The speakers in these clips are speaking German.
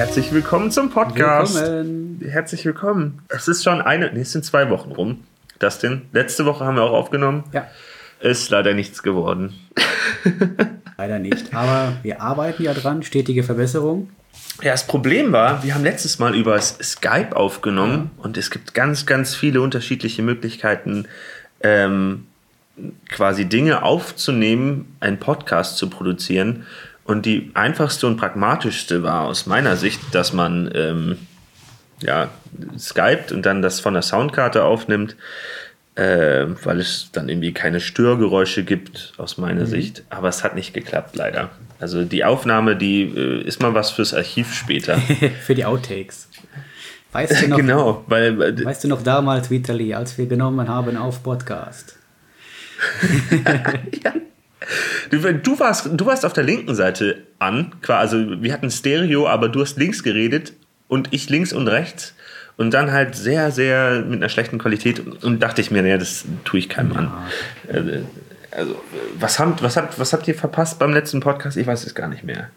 Herzlich willkommen zum Podcast. Willkommen. Herzlich willkommen. Es ist schon eine, nee, es sind zwei Wochen rum. Dustin, letzte Woche haben wir auch aufgenommen. Ja. Ist leider nichts geworden. leider nicht. Aber wir arbeiten ja dran, stetige Verbesserung. Ja, das Problem war, wir haben letztes Mal über Skype aufgenommen ja. und es gibt ganz, ganz viele unterschiedliche Möglichkeiten, ähm, quasi Dinge aufzunehmen, einen Podcast zu produzieren. Und die einfachste und pragmatischste war aus meiner Sicht, dass man ähm, ja, skypt und dann das von der Soundkarte aufnimmt, äh, weil es dann irgendwie keine Störgeräusche gibt, aus meiner mhm. Sicht. Aber es hat nicht geklappt, leider. Also die Aufnahme, die äh, ist mal was fürs Archiv später. Für die Outtakes. Weißt du noch, genau, weil, äh, weißt du noch damals, Vitali, als wir genommen haben auf Podcast? ja. Du, du, warst, du warst auf der linken Seite an, also wir hatten Stereo, aber du hast links geredet und ich links und rechts und dann halt sehr, sehr mit einer schlechten Qualität und dachte ich mir, naja, das tue ich keinem an. Äh, also, was habt, was, habt, was habt ihr verpasst beim letzten Podcast? Ich weiß es gar nicht mehr.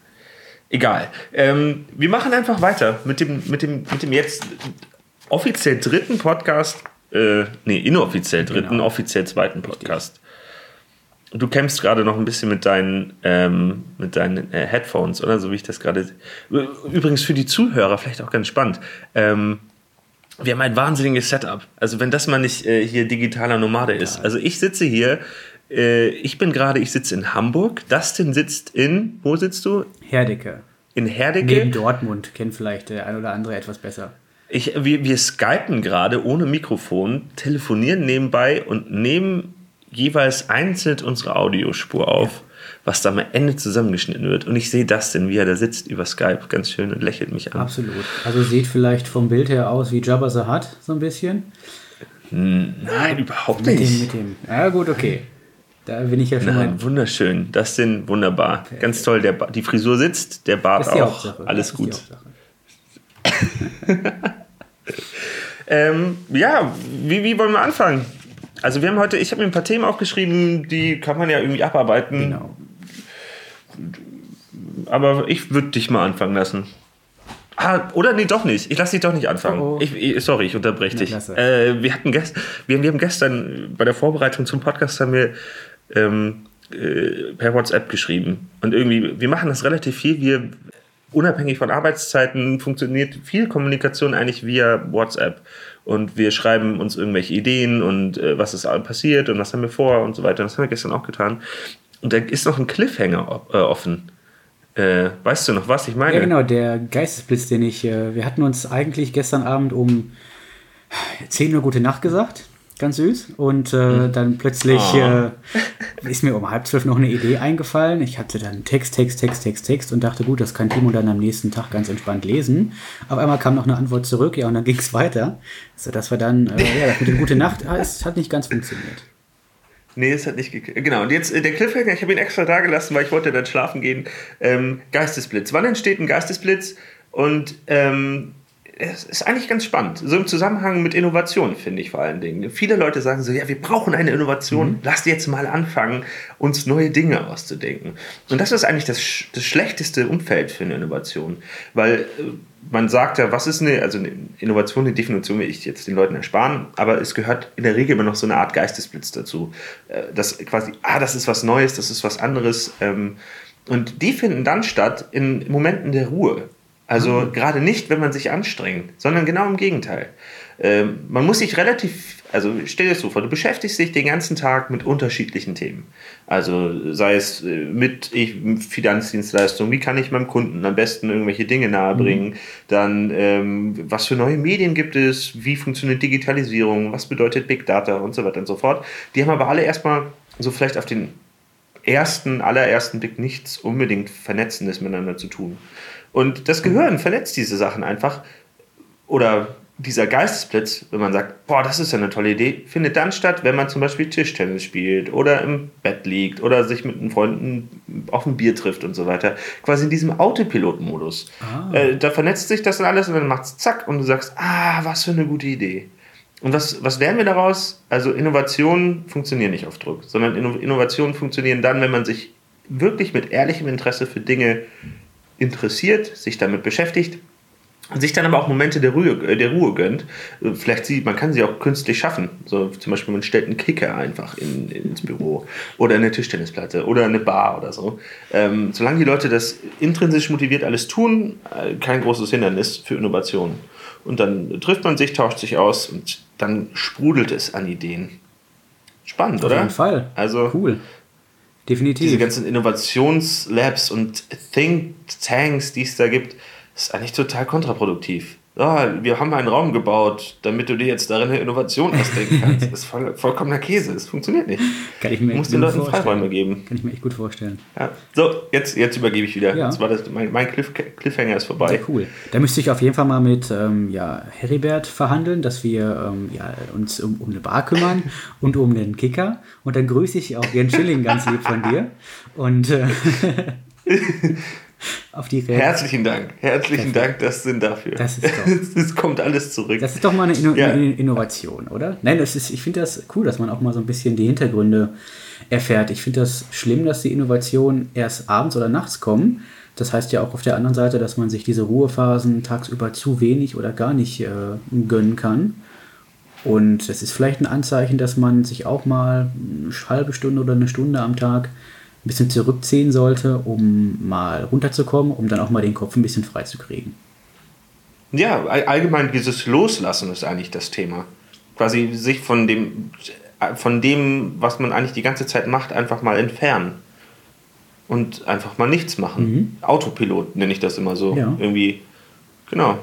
Egal. Ähm, wir machen einfach weiter mit dem, mit dem, mit dem jetzt offiziell dritten Podcast, äh, nee, inoffiziell dritten, genau. offiziell zweiten Podcast. Du kämpfst gerade noch ein bisschen mit deinen, ähm, mit deinen äh, Headphones, oder? So wie ich das gerade. Übrigens für die Zuhörer vielleicht auch ganz spannend. Ähm, wir haben ein wahnsinniges Setup. Also wenn das mal nicht äh, hier digitaler Nomade ist. Also ich sitze hier, äh, ich bin gerade, ich sitze in Hamburg. Dustin sitzt in, wo sitzt du? Herdecke. In Herdecke? Neben Dortmund, kennt vielleicht der ein oder andere etwas besser. Ich, wir, wir skypen gerade ohne Mikrofon, telefonieren nebenbei und nehmen jeweils einzeln unsere Audiospur auf. Ja was da am Ende zusammengeschnitten wird. Und ich sehe das denn, wie er da sitzt über Skype, ganz schön und lächelt mich an. Absolut. Also sieht vielleicht vom Bild her aus wie Jabba the Hutt, so ein bisschen. Nein, überhaupt nicht. Mit dem, mit dem. Ja, gut, okay. Da bin ich ja schon Nein, mal. Wunderschön. Das sind wunderbar. Perfekt. Ganz toll. Der die Frisur sitzt, der Bart auch. Hauptsache. Alles das gut. ähm, ja, wie, wie wollen wir anfangen? Also wir haben heute, ich habe mir ein paar Themen aufgeschrieben, die kann man ja irgendwie abarbeiten. Genau aber ich würde dich mal anfangen lassen. Ah, oder nee, doch nicht. Ich lasse dich doch nicht anfangen. Oh, oh. Ich, sorry, ich unterbreche dich. Äh, wir, hatten gest, wir, wir, haben gestern bei der Vorbereitung zum Podcast haben wir ähm, äh, per WhatsApp geschrieben. Und irgendwie, wir machen das relativ viel. Wir, unabhängig von Arbeitszeiten, funktioniert viel Kommunikation eigentlich via WhatsApp. Und wir schreiben uns irgendwelche Ideen und äh, was ist passiert und was haben wir vor und so weiter. Das haben wir gestern auch getan. Und da ist noch ein Cliffhanger äh, offen. Äh, weißt du noch, was ich meine? Ja, genau, der Geistesblitz, den ich. Äh, wir hatten uns eigentlich gestern Abend um 10 Uhr gute Nacht gesagt. Ganz süß. Und äh, mhm. dann plötzlich oh. ist mir um halb zwölf noch eine Idee eingefallen. Ich hatte dann Text, Text, Text, Text, Text und dachte, gut, das kann Timo dann am nächsten Tag ganz entspannt lesen. Auf einmal kam noch eine Antwort zurück, ja, und dann ging es weiter. Sodass wir dann, äh, ja, das mit dem Gute Nacht, ah, es hat nicht ganz funktioniert. Nee, es hat nicht geklappt. Genau, und jetzt äh, der Cliffhanger, ich habe ihn extra da gelassen, weil ich wollte dann schlafen gehen. Ähm, Geistesblitz. Wann entsteht ein Geistesblitz? Und ähm, es ist eigentlich ganz spannend. So im Zusammenhang mit Innovation, finde ich vor allen Dingen. Viele Leute sagen so, ja, wir brauchen eine Innovation. Mhm. Lasst jetzt mal anfangen, uns neue Dinge auszudenken. Und das ist eigentlich das, das schlechteste Umfeld für eine Innovation. Weil äh, man sagt ja, was ist eine, also eine Innovation, eine Definition will ich jetzt den Leuten ersparen, aber es gehört in der Regel immer noch so eine Art Geistesblitz dazu. Äh, das quasi, ah, das ist was Neues, das ist was anderes. Ähm, und die finden dann statt in Momenten der Ruhe. Also mhm. gerade nicht, wenn man sich anstrengt, sondern genau im Gegenteil. Ähm, man muss sich relativ, also stell dir das so vor, du beschäftigst dich den ganzen Tag mit unterschiedlichen Themen. Also sei es äh, mit ich, Finanzdienstleistungen, wie kann ich meinem Kunden am besten irgendwelche Dinge nahebringen, mhm. dann ähm, was für neue Medien gibt es, wie funktioniert Digitalisierung, was bedeutet Big Data und so weiter und so fort. Die haben aber alle erstmal so vielleicht auf den ersten, allerersten Blick nichts unbedingt Vernetzendes miteinander zu tun. Und das Gehirn verletzt diese Sachen einfach. Oder dieser Geistesblitz, wenn man sagt, boah, das ist ja eine tolle Idee, findet dann statt, wenn man zum Beispiel Tischtennis spielt oder im Bett liegt oder sich mit einem Freunden auf ein Bier trifft und so weiter. Quasi in diesem Autopilot-Modus. Ah. Äh, da vernetzt sich das dann alles und dann macht es zack und du sagst, ah, was für eine gute Idee. Und was, was lernen wir daraus? Also Innovationen funktionieren nicht auf Druck, sondern Innovationen funktionieren dann, wenn man sich wirklich mit ehrlichem Interesse für Dinge interessiert, sich damit beschäftigt sich dann aber auch Momente der Ruhe, äh, der Ruhe gönnt. Äh, vielleicht sie, man kann sie auch künstlich schaffen. So zum Beispiel, man stellt einen Kicker einfach in, ins Büro oder eine Tischtennisplatte oder eine Bar oder so. Ähm, solange die Leute das intrinsisch motiviert alles tun, äh, kein großes Hindernis für Innovation. Und dann trifft man sich, tauscht sich aus und dann sprudelt es an Ideen. Spannend, Auf oder? Auf jeden Fall. Also cool. Definitiv. Diese ganzen Innovationslabs und Think Tanks, die es da gibt, ist eigentlich total kontraproduktiv. Ja, wir haben einen Raum gebaut, damit du dir jetzt darin eine Innovation ausdenken kannst. Das ist voll, vollkommener Käse. Es funktioniert nicht. Kann ich mir du musst den Leuten Freiräume geben. Kann ich mir echt gut vorstellen. Ja. So, jetzt, jetzt übergebe ich wieder. Ja. Jetzt war das, mein, mein Cliff, Cliffhanger ist vorbei. Ja, cool. Da müsste ich auf jeden Fall mal mit ähm, ja, Heribert verhandeln, dass wir ähm, ja, uns um, um eine Bar kümmern und um den Kicker. Und dann grüße ich auch Jens Schilling ganz lieb von dir. Und äh, auf die Rede. Herzlichen Dank. Herzlichen Dank, das sind dafür. Das ist doch. Es kommt alles zurück. Das ist doch mal eine, Inno Ja. eine Innovation, oder? Nein, das ist, ich finde das cool, dass man auch mal so ein bisschen die Hintergründe erfährt. Ich finde das schlimm, dass die Innovationen erst abends oder nachts kommen. Das heißt ja auch auf der anderen Seite, dass man sich diese Ruhephasen tagsüber zu wenig oder gar nicht äh, gönnen kann. Und es ist vielleicht ein Anzeichen, dass man sich auch mal eine halbe Stunde oder eine Stunde am Tag ein bisschen zurückziehen sollte, um mal runterzukommen, um dann auch mal den Kopf ein bisschen frei zu kriegen. Ja, all- allgemein dieses Loslassen ist eigentlich das Thema. Quasi sich von dem, von dem, was man eigentlich die ganze Zeit macht, einfach mal entfernen. Und einfach mal nichts machen. Autopilot nenne ich das immer so. Mhm. Ja. Irgendwie. Genau.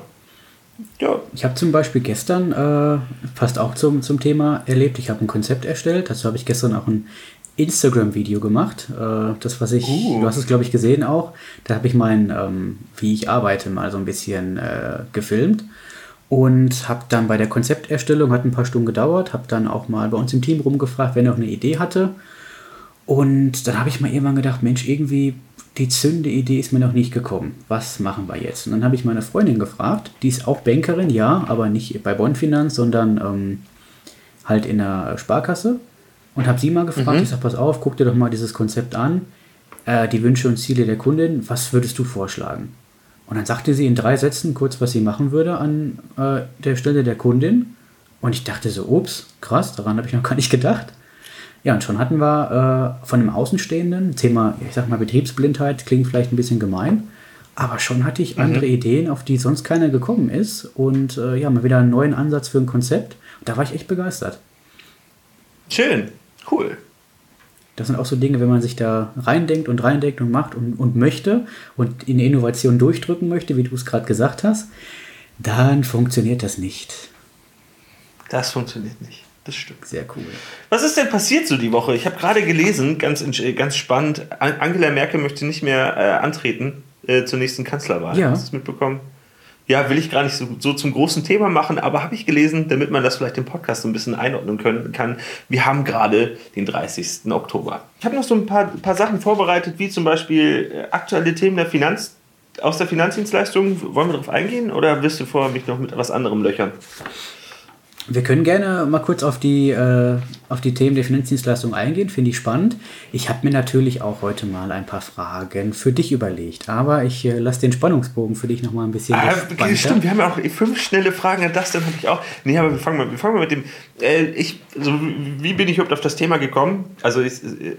Ja. Ich habe zum Beispiel gestern, äh, passt auch zum, zum Thema, erlebt, ich habe ein Konzept erstellt. Dazu habe ich gestern auch ein Instagram-Video gemacht. Äh, das, was ich, Uh. du hast es, glaube ich, gesehen auch. Da habe ich mein, ähm, wie ich arbeite, mal so ein bisschen äh, gefilmt. Und habe dann bei der Konzepterstellung, hat ein paar Stunden gedauert, habe dann auch mal bei uns im Team rumgefragt, wer noch eine Idee hatte. Und dann habe ich mal irgendwann gedacht, Mensch, irgendwie die zündende Idee ist mir noch nicht gekommen. Was machen wir jetzt? Und dann habe ich meine Freundin gefragt, die ist auch Bankerin, ja, aber nicht bei Bonn Finanz, sondern ähm, halt in der Sparkasse. Und habe sie mal gefragt, ich sage, pass auf, guck dir doch mal dieses Konzept an, äh, die Wünsche und Ziele der Kundin, was würdest du vorschlagen? Und dann sagte sie in drei Sätzen kurz, was sie machen würde an äh, der Stelle der Kundin. Und ich dachte so, ups, krass, daran habe ich noch gar nicht gedacht. Ja, und schon hatten wir äh, von einem Außenstehenden, Thema, ich sag mal, Betriebsblindheit, klingt vielleicht ein bisschen gemein, aber schon hatte ich andere Ideen, auf die sonst keiner gekommen ist. Und äh, ja, mal wieder einen neuen Ansatz für ein Konzept. Und da war ich echt begeistert. Schön. Cool. Das sind auch so Dinge, wenn man sich da reindenkt und reindenkt und macht und, und möchte und in Innovation durchdrücken möchte, wie du es gerade gesagt hast, dann funktioniert das nicht. Das funktioniert nicht. Das stimmt. Sehr cool. Was ist denn passiert so die Woche? Ich habe gerade gelesen, ganz, ganz spannend, An- Angela Merkel möchte nicht mehr äh, antreten äh, zur nächsten Kanzlerwahl. Ja. Hast du es mitbekommen? Ja, will ich gar nicht so, so zum großen Thema machen, aber habe ich gelesen, damit man das vielleicht im Podcast so ein bisschen einordnen können kann. Wir haben gerade den 30. Oktober. Ich habe noch so ein paar, paar Sachen vorbereitet, wie zum Beispiel äh, aktuelle Themen der Finanz, aus der Finanzdienstleistung. Wollen wir darauf eingehen oder willst du vorher mich noch mit etwas anderem löchern? Wir können gerne mal kurz auf die, äh, auf die Themen der Finanzdienstleistung eingehen, finde ich spannend. Ich habe mir natürlich auch heute mal ein paar Fragen für dich überlegt, aber ich äh, lasse den Spannungsbogen für dich nochmal ein bisschen Ah, okay, stimmt, wir haben ja auch fünf schnelle Fragen an das, dann habe ich auch. Nee, aber wir fangen mal, wir fangen mal mit dem. Äh, ich, also, wie bin ich überhaupt auf das Thema gekommen? Also, ist, äh,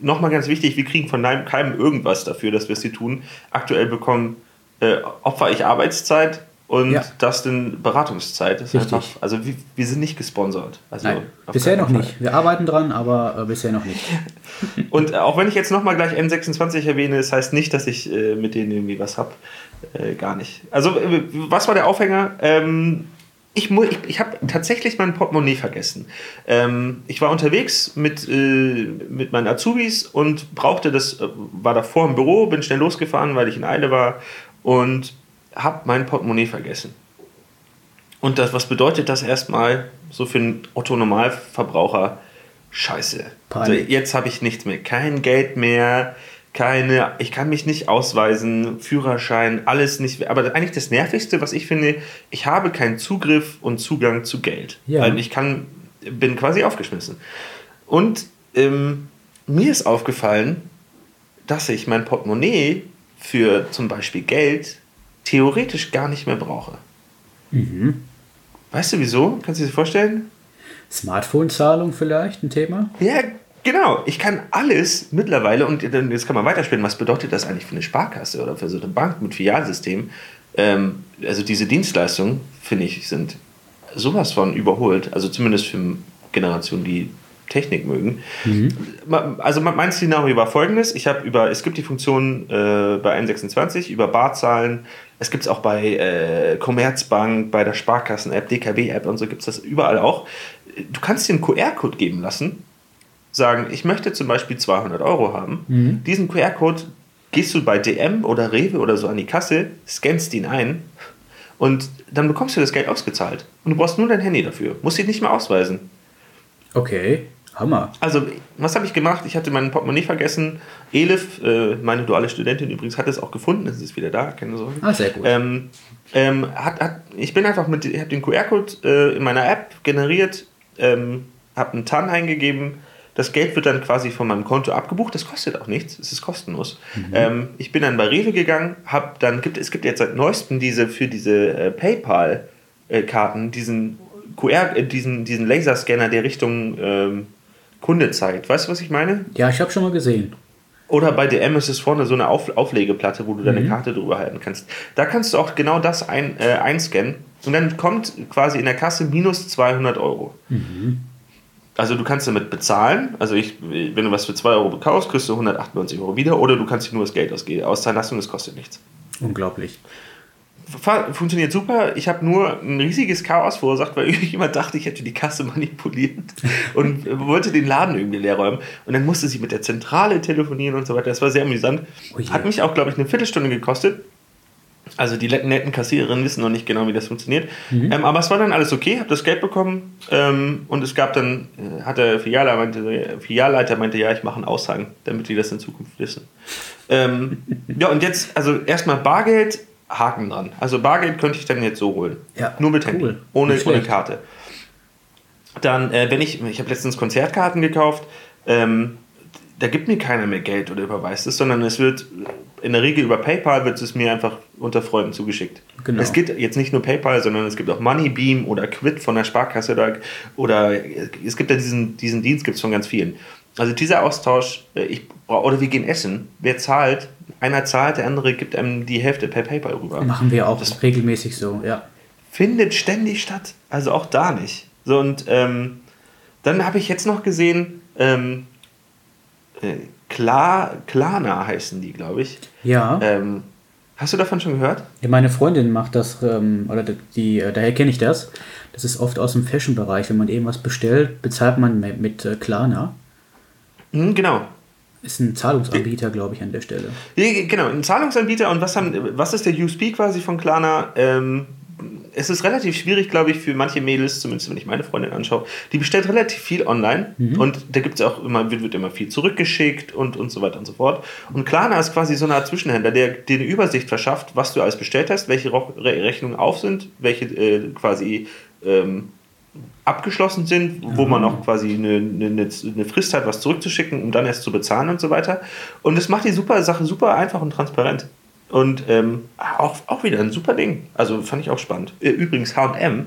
nochmal ganz wichtig: wir kriegen von keinem, keinem irgendwas dafür, dass wir es hier tun. Aktuell bekommen äh, opfer ich Arbeitszeit und Ja. Dustin Beratungszeit. Das ist Richtig. einfach, also, wir, wir sind nicht gesponsert. Also, Nein, bisher noch Fall. nicht. Wir arbeiten dran, aber äh, bisher noch nicht. Und auch wenn ich jetzt nochmal gleich N26 erwähne, das heißt nicht, dass ich äh, mit denen irgendwie was habe. Äh, gar nicht. Also, äh, was war der Aufhänger? Ähm, ich ich, ich habe tatsächlich mein Portemonnaie vergessen. Ähm, ich war unterwegs mit, äh, mit meinen Azubis und brauchte das, äh, war davor im Büro, bin schnell losgefahren, weil ich in Eile war und habe mein Portemonnaie vergessen. Und das, was bedeutet das erstmal so für einen Otto-Normalverbraucher? Scheiße. Also jetzt habe ich nichts mehr. Kein Geld mehr, keine, ich kann mich nicht ausweisen, Führerschein, alles nicht. Aber eigentlich das Nervigste, was ich finde, ich habe keinen Zugriff und Zugang zu Geld. Ja. Weil ich kann, bin quasi aufgeschmissen. Und ähm, mir ist aufgefallen, dass ich mein Portemonnaie für zum Beispiel Geld theoretisch gar nicht mehr brauche. Weißt du wieso? Kannst du dir das vorstellen? Smartphone-Zahlung vielleicht ein Thema? Ja, genau. Ich kann alles mittlerweile, und jetzt kann man weiterspielen, was bedeutet das eigentlich für eine Sparkasse oder für so eine Bank mit Filialsystem? Ähm, also diese Dienstleistungen, finde ich, sind sowas von überholt. Also zumindest für Generationen, die Technik mögen. Ma- Also mein mein Szenario war folgendes. Ich habe über, es gibt die Funktion äh, bei 126 über Barzahlen. Es gibt es auch bei äh, Commerzbank, bei der Sparkassen-App, DKB-App und so gibt es das überall auch. Du kannst dir einen QR-Code geben lassen, sagen, ich möchte zum Beispiel 200 Euro haben. Diesen QR-Code gehst du bei DM oder Rewe oder so an die Kasse, scannst ihn ein und dann bekommst du das Geld ausgezahlt. Und du brauchst nur dein Handy dafür. Musst dich nicht mehr ausweisen. Okay, Hammer. Also, was habe ich gemacht? Ich hatte mein Portemonnaie vergessen. Elif, äh, meine duale Studentin übrigens, hat es auch gefunden. Es ist wieder da, keine Sorge. Ah, sehr gut. Ähm, ähm, hat, hat, ich bin einfach mit, ich habe den QR-Code äh, in meiner App generiert, ähm, habe einen TAN eingegeben. Das Geld wird dann quasi von meinem Konto abgebucht. Das kostet auch nichts. Es ist kostenlos. Ähm, ich bin dann bei Rewe gegangen, habe dann gibt es gibt jetzt seit neuestem diese für diese äh, PayPal-Karten diesen QR, äh, diesen diesen Laserscanner, der Richtung ähm, Kunde zeigt. Weißt du, was ich meine? Ja, ich habe schon mal gesehen. Oder bei DM ist es vorne so eine Auf Auflegeplatte, wo du deine Karte drüber halten kannst. Da kannst du auch genau das ein, äh, einscannen und dann kommt quasi in der Kasse minus 200 Euro. Also du kannst damit bezahlen. Also ich, wenn du was für 2 Euro kaufst, kriegst du 198 Euro wieder. Oder du kannst dir nur das Geld ausgeben, auszahlen lassen und es kostet nichts. Unglaublich. Funktioniert super. Ich habe nur ein riesiges Chaos verursacht, weil jemand dachte, ich hätte die Kasse manipuliert und wollte den Laden irgendwie leer räumen. Und dann musste sie mit der Zentrale telefonieren und so weiter. Das war sehr amüsant. Oh. Hat mich auch, glaube ich, eine Viertelstunde gekostet. Also die netten Kassiererinnen wissen noch nicht genau, wie das funktioniert. Ähm, aber es war dann alles okay, habe das Geld bekommen ähm, und es gab dann, äh, hat der Filialleiter meinte, Filialleiter meinte, ja, ich mache einen Aushang, damit die das in Zukunft wissen. Ähm, ja, und jetzt, also erstmal Bargeld, Haken dran. Also Bargeld könnte ich dann jetzt so holen. Ja, Nur mit cool. Handy, ohne, Nicht ohne schlecht. Karte. Dann, äh, wenn ich, ich habe letztens Konzertkarten gekauft, ähm, da gibt mir keiner mehr Geld oder überweist es, sondern es wird in der Regel über PayPal wird es mir einfach unter Freunden zugeschickt. Genau. Es gibt jetzt nicht nur PayPal, sondern es gibt auch Moneybeam oder Quid von der Sparkasse oder, oder es gibt ja diesen, diesen Dienst gibt es von ganz vielen. Also dieser Austausch, äh, ich, oder wir gehen essen, wer zahlt, einer zahlt, der andere gibt einem die Hälfte per PayPal rüber Machen wir auch Das- regelmäßig so, ja. findet ständig statt. Also auch da nicht. So und ähm, dann habe ich jetzt noch gesehen, ähm, äh, Klar, Klarna heißen die, glaube ich. Ja. Ähm, hast du davon schon gehört? Ja, meine Freundin macht das, ähm, oder die, äh, daher kenne ich das. Das ist oft aus dem Fashion-Bereich. Wenn man irgendwas bestellt, bezahlt man mit, mit äh, Klarna. Hm, genau. Ist ein Zahlungsanbieter, glaube ich, an der Stelle. Genau, ein Zahlungsanbieter und was, haben, was ist der USP quasi von Klarna? Ähm, es ist relativ schwierig, glaube ich, für manche Mädels, zumindest wenn ich meine Freundin anschaue, die bestellt relativ viel online und da gibt es auch immer, wird, immer viel zurückgeschickt und, und so weiter und so fort. Und Klarna ist quasi so eine Art Zwischenhändler, der dir eine Übersicht verschafft, was du alles bestellt hast, welche Rechnungen auf sind, welche äh, quasi ähm, abgeschlossen sind, wo man auch quasi eine, eine, eine Frist hat, was zurückzuschicken, um dann erst zu bezahlen und so weiter. Und es macht die super Sache super einfach und transparent. Und ähm, auch, auch wieder ein super Ding. Also fand ich auch spannend. Äh, Übrigens, HM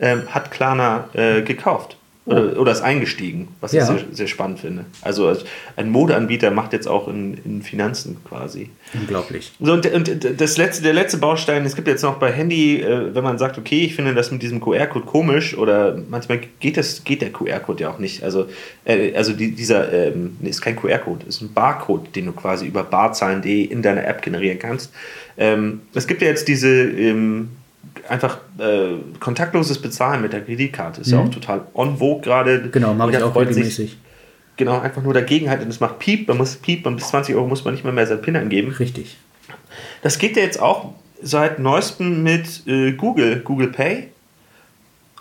ähm, hat Klarna äh, gekauft. Oder, oder ist eingestiegen, was Ja. ich sehr, sehr spannend finde. Also als ein Modeanbieter macht jetzt auch in, in Finanzen quasi. Unglaublich. So, und, und das letzte, der letzte Baustein, es gibt jetzt noch bei Handy, äh, wenn man sagt, okay, ich finde das mit diesem QR-Code komisch oder manchmal geht, das, geht der QR-Code ja auch nicht. Also, äh, also die, dieser ähm, nee, ist kein QR-Code, ist ein Barcode, den du quasi über barzahlen.de in deiner App generieren kannst. Ähm, es gibt ja jetzt diese ähm, einfach äh, kontaktloses Bezahlen mit der Kreditkarte. Ist ja auch total on vogue gerade. Genau, mache ich auch freut sich. regelmäßig. Genau, einfach nur dagegen halten. Das macht Piep, man muss Piep und bis 20 Euro muss man nicht mehr, mehr seinen PIN angeben. Richtig. Das geht ja jetzt auch seit neuestem mit äh, Google, Google Pay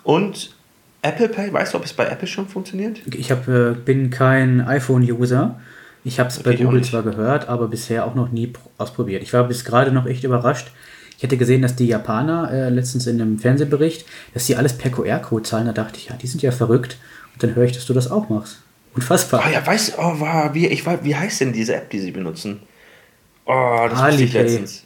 und Apple Pay. Weißt du, ob es bei Apple schon funktioniert? Ich hab, äh, bin kein iPhone-User. Ich habe es bei ich auch Google zwar gehört, aber bisher auch noch nie pr- ausprobiert. Ich war bis gerade noch echt überrascht. Ich hätte gesehen, dass die Japaner äh, letztens in einem Fernsehbericht, dass die alles per QR-Code zahlen. Da dachte ich, ja, die sind ja verrückt. Und dann höre ich, dass du das auch machst. Unfassbar. Oh ja, weißt du, oh, war, wie, ich, wie heißt denn diese App, die sie benutzen? Oh, das wusste ich letztens.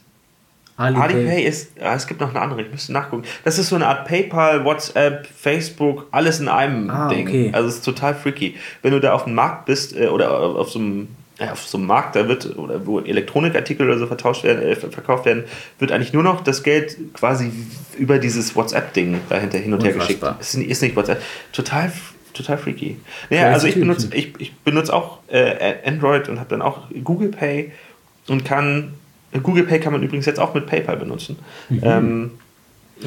Alipay, Alipay ist, ja, es gibt noch eine andere, ich müsste nachgucken. Das ist so eine Art PayPal, WhatsApp, Facebook, alles in einem ah, Ding. Okay. Also es ist total freaky. Wenn du da auf dem Markt bist äh, oder auf so einem auf so einem Markt, da wird, oder wo Elektronikartikel oder so vertauscht werden, äh, verkauft werden, wird eigentlich nur noch das Geld quasi über dieses WhatsApp-Ding dahinter hin und her geschickt. Ist, ist nicht WhatsApp. Total, total freaky. Naja, also ich benutze, ich, ich benutze auch äh, Android und habe dann auch Google Pay und kann Google Pay kann man übrigens jetzt auch mit PayPal benutzen. Mhm. Ähm,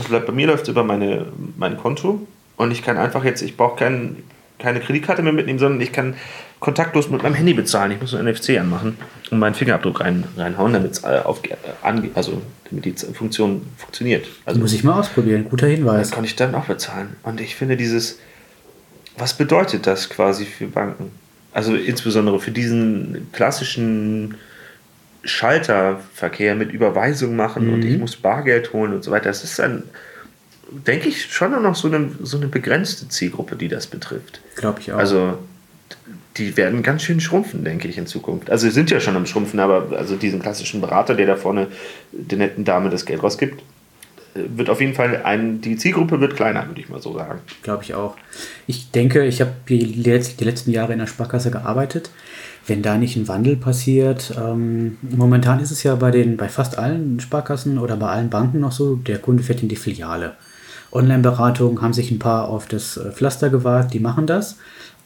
bei mir läuft es über meine, mein Konto und ich kann einfach jetzt, ich brauche kein, keine Kreditkarte mehr mitnehmen, sondern ich kann kontaktlos mit meinem Handy bezahlen. Ich muss ein NFC anmachen und meinen Fingerabdruck rein, reinhauen, damit es äh, äh, also damit die Funktion funktioniert. Also, muss ich mal ausprobieren, guter Hinweis. Das kann ich dann auch bezahlen. Und ich finde dieses, was bedeutet das quasi für Banken? Also insbesondere für diesen klassischen Schalterverkehr mit Überweisung machen mhm. und ich muss Bargeld holen und so weiter. Das ist dann, denke ich, schon noch so eine, so eine begrenzte Zielgruppe, die das betrifft. Glaube ich auch. Also die werden ganz schön schrumpfen, denke ich, in Zukunft. Also sind ja schon am Schrumpfen, aber also diesen klassischen Berater, der da vorne der netten Dame das Geld rausgibt, wird auf jeden Fall ein, die Zielgruppe wird kleiner, würde ich mal so sagen. Glaube ich auch. Ich denke, ich habe die, die letzten Jahre in der Sparkasse gearbeitet wenn da nicht ein Wandel passiert. Ähm, momentan ist es ja bei, den, bei fast allen Sparkassen oder bei allen Banken noch so, der Kunde fährt in die Filiale. Online-Beratungen haben sich ein paar auf das äh, Pflaster gewagt, die machen das.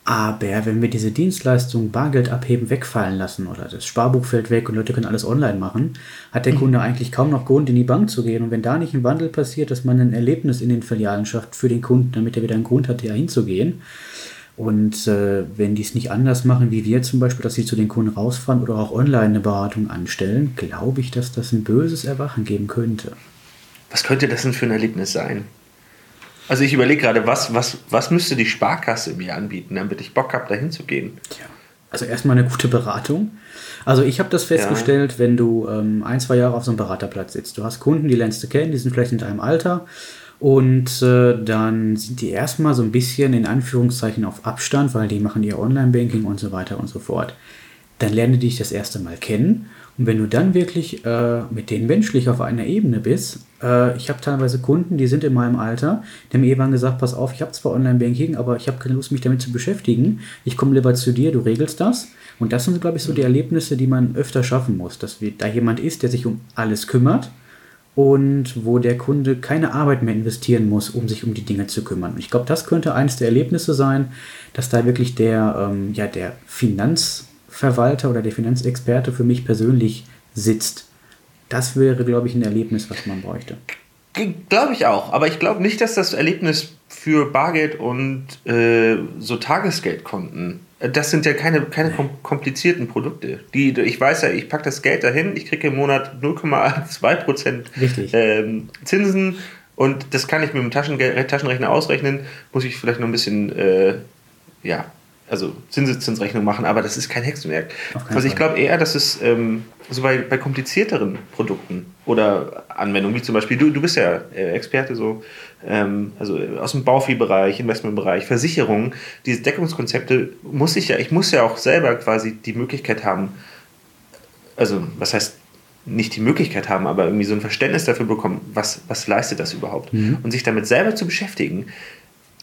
Aber wenn wir diese Dienstleistung Bargeld abheben wegfallen lassen oder das Sparbuch fällt weg und Leute können alles online machen, hat der Kunde eigentlich kaum noch Grund, in die Bank zu gehen. Und wenn da nicht ein Wandel passiert, dass man ein Erlebnis in den Filialen schafft für den Kunden, damit er wieder einen Grund hat, hier hinzugehen, und äh, wenn die es nicht anders machen, wie wir zum Beispiel, dass sie zu den Kunden rausfahren oder auch online eine Beratung anstellen, glaube ich, dass das ein böses Erwachen geben könnte. Was könnte das denn für ein Erlebnis sein? Also ich überlege gerade, was, was, was müsste die Sparkasse mir anbieten, damit ich Bock habe, da hinzugehen? Tja. Also erstmal eine gute Beratung. Also ich habe das festgestellt, ja. wenn du ähm, ein, zwei Jahre auf so einem Beraterplatz sitzt. Du hast Kunden, die lernst du kennen, die sind vielleicht in deinem Alter und äh, dann sind die erstmal so ein bisschen in Anführungszeichen auf Abstand, weil die machen ihr Online-Banking und so weiter und so fort. Dann lerne die dich das erste Mal kennen. Und wenn du dann wirklich äh, mit denen menschlich auf einer Ebene bist, äh, ich habe teilweise Kunden, die sind in meinem Alter, die haben irgendwann gesagt, pass auf, ich habe zwar Online-Banking, aber ich habe keine Lust, mich damit zu beschäftigen. Ich komme lieber zu dir, du regelst das. Und das sind, glaube ich, so die Erlebnisse, die man öfter schaffen muss, dass da jemand ist, der sich um alles kümmert und wo der Kunde keine Arbeit mehr investieren muss, um sich um die Dinge zu kümmern. Und ich glaube, das könnte eines der Erlebnisse sein, dass da wirklich der, ähm, ja, der Finanzverwalter oder der Finanzexperte für mich persönlich sitzt. Das wäre, glaube ich, ein Erlebnis, was man bräuchte. Glaube ich auch, aber ich glaube nicht, dass das Erlebnis für Bargeld und äh, so Tagesgeldkonten das sind ja keine, keine komplizierten Produkte. Die, ich weiß ja, ich packe das Geld dahin, ich kriege im Monat 0,2% ähm, Zinsen und das kann ich mit dem Taschenrechner ausrechnen. Muss ich vielleicht noch ein bisschen, äh, ja, also Zinseszinsrechnung machen, aber das ist kein Hexenwerk. Also ich glaube eher, dass es ähm, so bei, bei komplizierteren Produkten oder Anwendungen, wie zum Beispiel, du, du bist ja äh, Experte so, ähm, also aus dem Bauviehbereich, Investmentbereich, Versicherungen, diese Deckungskonzepte muss ich ja, ich muss ja auch selber quasi die Möglichkeit haben, also was heißt nicht die Möglichkeit haben, aber irgendwie so ein Verständnis dafür bekommen, was, was leistet das überhaupt. Mhm. Und sich damit selber zu beschäftigen,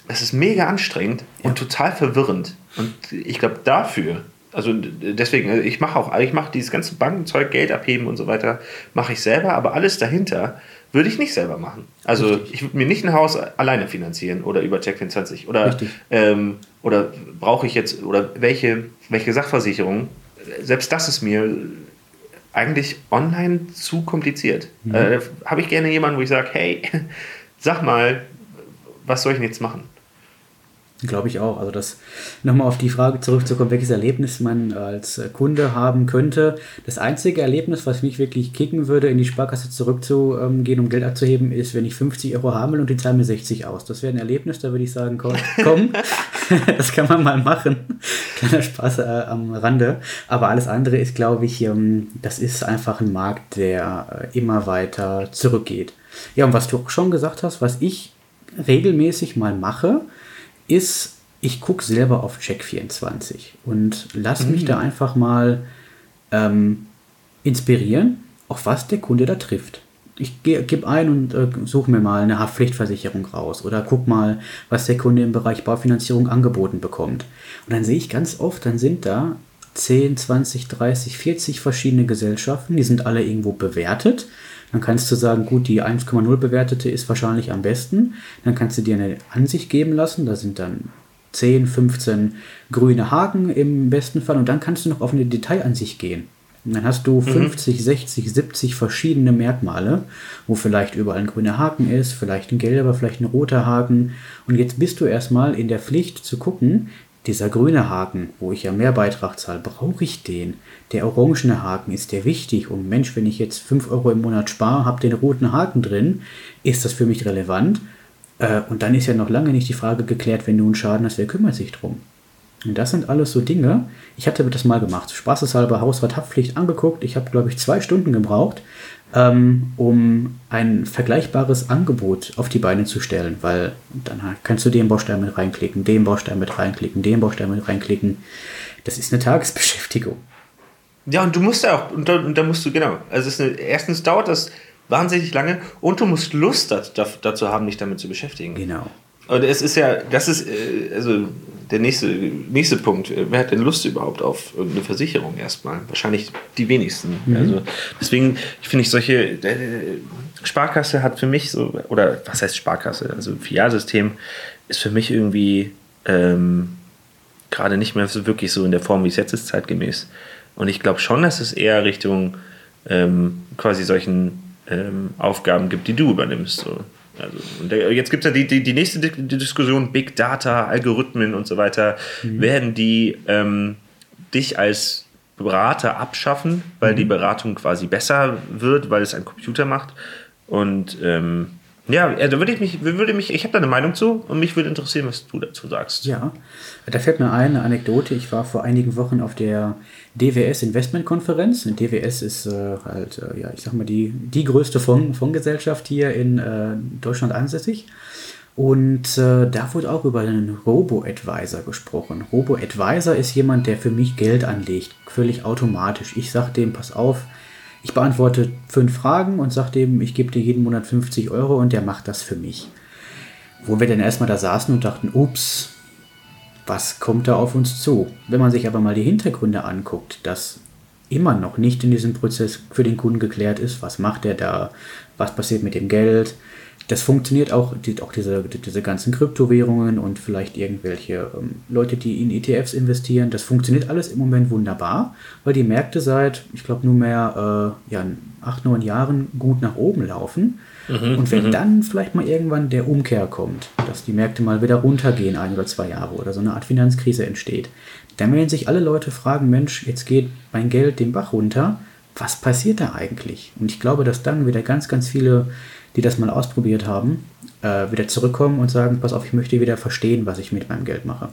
das ist mega anstrengend ja. und total verwirrend. Und ich glaube, dafür, also deswegen, also ich mache auch, ich mache dieses ganze Bankenzeug, Geld abheben und so weiter, mache ich selber, aber alles dahinter würde ich nicht selber machen. Also Richtig. ich würde mir nicht ein Haus alleine finanzieren oder über Check24 oder, ähm, oder brauche ich jetzt, oder welche, welche Sachversicherung, selbst das ist mir eigentlich online zu kompliziert. Mhm. Äh, Habe ich gerne jemanden, wo ich sage, hey, sag mal, was soll ich denn jetzt machen? Glaube ich auch. Also das nochmal auf die Frage zurückzukommen, welches Erlebnis man als Kunde haben könnte. Das einzige Erlebnis, was mich wirklich kicken würde, in die Sparkasse zurückzugehen, um Geld abzuheben, ist, wenn ich 50 Euro haben will und die zahlen mir 60 aus. Das wäre ein Erlebnis, da würde ich sagen, komm, komm das kann man mal machen. Kleiner Spaß äh, am Rande. Aber alles andere ist, glaube ich, ähm, das ist einfach ein Markt, der äh, immer weiter zurückgeht. Ja, und was du auch schon gesagt hast, was ich regelmäßig mal mache, ist, ich gucke selber auf Check24 und lasse mich mhm. da einfach mal ähm, inspirieren, auf was der Kunde da trifft. ich gebe ein und äh, suche mir mal eine Haftpflichtversicherung raus oder guck mal, was der Kunde im Bereich Baufinanzierung angeboten bekommt. Und dann sehe ich ganz oft, dann sind da 10, 20, 30, 40 verschiedene Gesellschaften, die sind alle irgendwo bewertet. Dann kannst du sagen, gut, die 1,0 bewertete ist wahrscheinlich am besten. Dann kannst du dir eine Ansicht geben lassen. Da sind dann 10, 15 grüne Haken im besten Fall. Und dann kannst du noch auf eine Detailansicht gehen. Und dann hast du 50, mhm. 60, 70 verschiedene Merkmale, wo vielleicht überall ein grüner Haken ist, vielleicht ein gelber, vielleicht ein roter Haken. Und jetzt bist du erstmal in der Pflicht zu gucken, dieser grüne Haken, wo ich ja mehr Beitrag zahle, brauche ich den? Der orangene Haken, ist der wichtig? Und Mensch, wenn ich jetzt 5 Euro im Monat spare, habe den roten Haken drin, ist das für mich relevant? Äh, und dann ist ja noch lange nicht die Frage geklärt, wenn du einen Schaden hast, wer kümmert sich drum? Und das sind alles so Dinge. Ich hatte das mal gemacht. Spaßeshalber Hausrathaftpflicht angeguckt. Ich habe, glaube ich, zwei Stunden gebraucht, ähm, um ein vergleichbares Angebot auf die Beine zu stellen, weil dann kannst du den Baustein mit reinklicken, den Baustein mit reinklicken, den Baustein mit reinklicken. Das ist eine Tagesbeschäftigung. Ja, und du musst ja auch, und da, und da musst du, genau, also eine, erstens dauert das wahnsinnig lange und du musst Lust dazu haben, dich damit zu beschäftigen. Genau. Und es ist ja, das ist, äh, also der nächste, nächste Punkt. Wer hat denn Lust überhaupt auf irgendeine Versicherung erstmal? Wahrscheinlich die wenigsten. Mhm. Also deswegen finde ich solche, äh, Sparkasse hat für mich so, oder was heißt Sparkasse? Also Filialsystem ist für mich irgendwie ähm, gerade nicht mehr so wirklich so in der Form, wie es jetzt ist, zeitgemäß. Und ich glaube schon, dass es eher Richtung ähm, quasi solchen ähm, Aufgaben gibt, die du übernimmst. So. Also, jetzt gibt es ja die, die, die nächste Diskussion, Big Data, Algorithmen und so weiter. Mhm. Werden die ähm, dich als Berater abschaffen, weil mhm. die Beratung quasi besser wird, weil es ein Computer macht? Und ähm, ja, da würde ich mich, würde mich, ich habe da eine Meinung zu und mich würde interessieren, was du dazu sagst. Ja, da fällt mir eine Anekdote. Ich war vor einigen Wochen auf der DWS Investment Konferenz. DWS ist äh, halt, äh, ja, ich sag mal, die, die größte Fondsgesellschaft hier in äh, Deutschland ansässig. Und äh, da wurde auch über einen Robo-Advisor gesprochen. Robo-Advisor ist jemand, der für mich Geld anlegt, völlig automatisch. Ich sag dem, pass auf, ich beantworte fünf Fragen und sage dem, ich gebe dir jeden Monat 50 Euro und der macht das für mich. Wo wir dann erstmal da saßen und dachten, ups, was kommt da auf uns zu? Wenn man sich aber mal die Hintergründe anguckt, dass immer noch nicht in diesem Prozess für den Kunden geklärt ist, was macht er da, was passiert mit dem Geld, das funktioniert auch, die, auch diese, diese ganzen Kryptowährungen und vielleicht irgendwelche ähm, Leute, die in ETFs investieren. Das funktioniert alles im Moment wunderbar, weil die Märkte seit, ich glaube, nur mehr äh, ja, acht, neun Jahren gut nach oben laufen. Mhm, und wenn mhm. dann vielleicht mal irgendwann der Umkehr kommt, dass die Märkte mal wieder runtergehen, ein oder zwei Jahre oder so eine Art Finanzkrise entsteht, dann werden sich alle Leute fragen, Mensch, jetzt geht mein Geld den Bach runter, was passiert da eigentlich? Und ich glaube, dass dann wieder ganz, ganz viele die das mal ausprobiert haben, äh, wieder zurückkommen und sagen, pass auf, ich möchte wieder verstehen, was ich mit meinem Geld mache.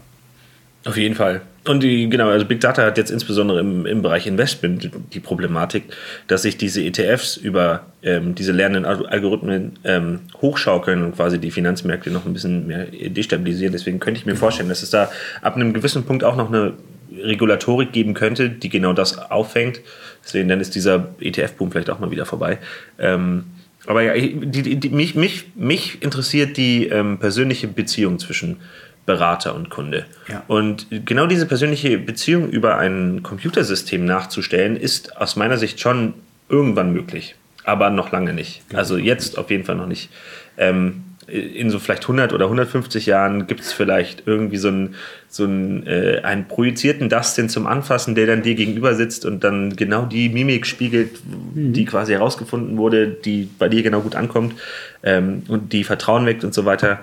Auf jeden Fall. Und die, genau, also Big Data hat jetzt insbesondere im, im Bereich Investment die Problematik, dass sich diese ETFs über ähm, diese lernenden Algorithmen ähm, hochschaukeln und quasi die Finanzmärkte noch ein bisschen mehr destabilisieren. Deswegen könnte ich mir vorstellen, dass es da ab einem gewissen Punkt auch noch eine Regulatorik geben könnte, die genau das auffängt. Deswegen dann ist dieser ETF-Boom vielleicht auch mal wieder vorbei. Ähm, aber ja, die, die, mich, mich, mich interessiert die ähm, persönliche Beziehung zwischen Berater und Kunde. Ja. Und genau diese persönliche Beziehung über ein Computersystem nachzustellen, ist aus meiner Sicht schon irgendwann möglich. Aber noch lange nicht. Also jetzt auf jeden Fall noch nicht. Ähm, in so vielleicht 100 oder 150 Jahren gibt es vielleicht irgendwie so einen, so einen, äh, einen projizierten Dustin zum Anfassen, der dann dir gegenüber sitzt und dann genau die Mimik spiegelt, mhm. die quasi herausgefunden wurde, die bei dir genau gut ankommt ähm, und die Vertrauen weckt und so weiter.